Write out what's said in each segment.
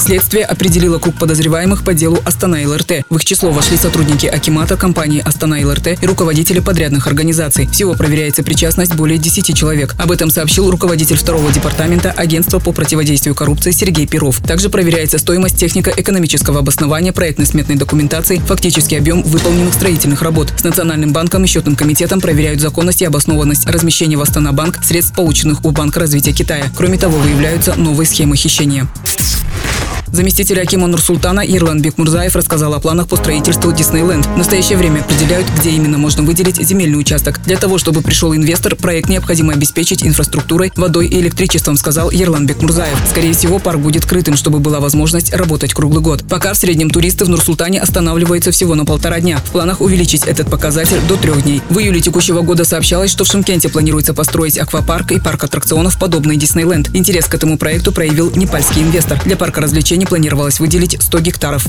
Следствие определило круг подозреваемых по делу Астана ЛРТ. В их число вошли сотрудники Акимата, компании Астана ЛРТ и руководители подрядных организаций. Всего проверяется причастность более 10 человек. Об этом сообщил руководитель второго департамента Агентства по противодействию коррупции Сергей Перов. Также проверяется стоимость технико-экономического обоснования проектно-сметной документации, фактический объем выполненных строительных работ. С Национальным банком и счетным комитетом проверяют законность и обоснованность размещения в Астана Банк средств, полученных у Банка развития Китая. Кроме того, выявляются новые схемы хищения. Заместитель Акима Нурсултана Ирлан Бекмурзаев рассказал о планах по строительству Диснейленд. В настоящее время определяют, где именно можно выделить земельный участок. Для того, чтобы пришел инвестор, проект необходимо обеспечить инфраструктурой, водой и электричеством, сказал Ерлан Бекмурзаев. Скорее всего, парк будет крытым, чтобы была возможность работать круглый год. Пока в среднем туристы в Нурсултане останавливаются всего на полтора дня. В планах увеличить этот показатель до трех дней. В июле текущего года сообщалось, что в Шимкенте планируется построить аквапарк и парк аттракционов, подобный Диснейленд. Интерес к этому проекту проявил непальский инвестор. Для парка развлечений не планировалось выделить 100 гектаров.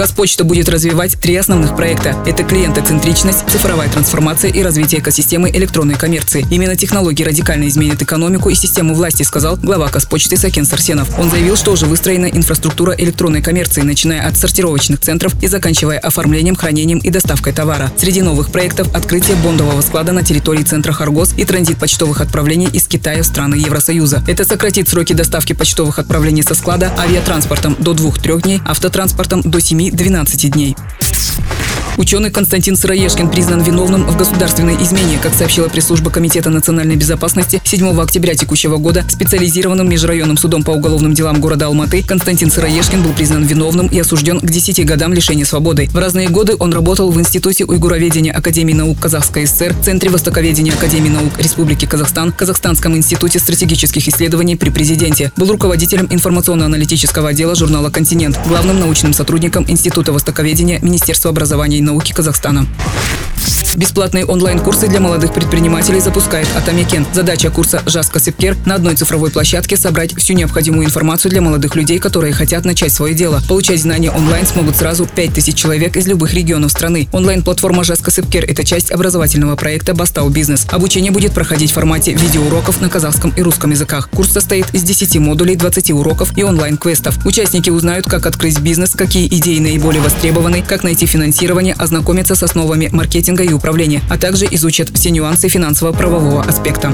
Казпочта будет развивать три основных проекта. Это клиентоцентричность, цифровая трансформация и развитие экосистемы электронной коммерции. Именно технологии радикально изменят экономику и систему власти, сказал глава Казпочты Сакен Сарсенов. Он заявил, что уже выстроена инфраструктура электронной коммерции, начиная от сортировочных центров и заканчивая оформлением, хранением и доставкой товара. Среди новых проектов открытие бондового склада на территории центра Харгос и транзит почтовых отправлений из Китая в страны Евросоюза. Это сократит сроки доставки почтовых отправлений со склада авиатранспортом до 2-3 дней, автотранспортом до 7-12 дней. Ученый Константин Сыроежкин признан виновным в государственной измене, как сообщила пресс-служба Комитета национальной безопасности 7 октября текущего года специализированным межрайонным судом по уголовным делам города Алматы Константин Сыроежкин был признан виновным и осужден к 10 годам лишения свободы. В разные годы он работал в Институте уйгуроведения Академии наук Казахской ССР, Центре востоковедения Академии наук Республики Казахстан, Казахстанском институте стратегических исследований при президенте. Был руководителем информационно-аналитического отдела журнала «Континент», главным научным сотрудником Института востоковедения Министерства образования и науки Казахстана. Бесплатные онлайн-курсы для молодых предпринимателей запускает Атамикен. Задача курса «Жаска Сепкер» на одной цифровой площадке собрать всю необходимую информацию для молодых людей, которые хотят начать свое дело. Получать знания онлайн смогут сразу 5000 человек из любых регионов страны. Онлайн-платформа «Жаска Сепкер» – это часть образовательного проекта «Бастау Бизнес». Обучение будет проходить в формате видеоуроков на казахском и русском языках. Курс состоит из 10 модулей, 20 уроков и онлайн-квестов. Участники узнают, как открыть бизнес, какие идеи наиболее востребованы, как найти финансирование, ознакомиться с основами маркетинга и управления, а также изучат все нюансы финансово-правового аспекта.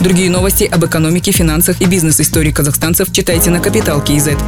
Другие новости об экономике, финансах и бизнес-истории казахстанцев читайте на Капитал Киезет.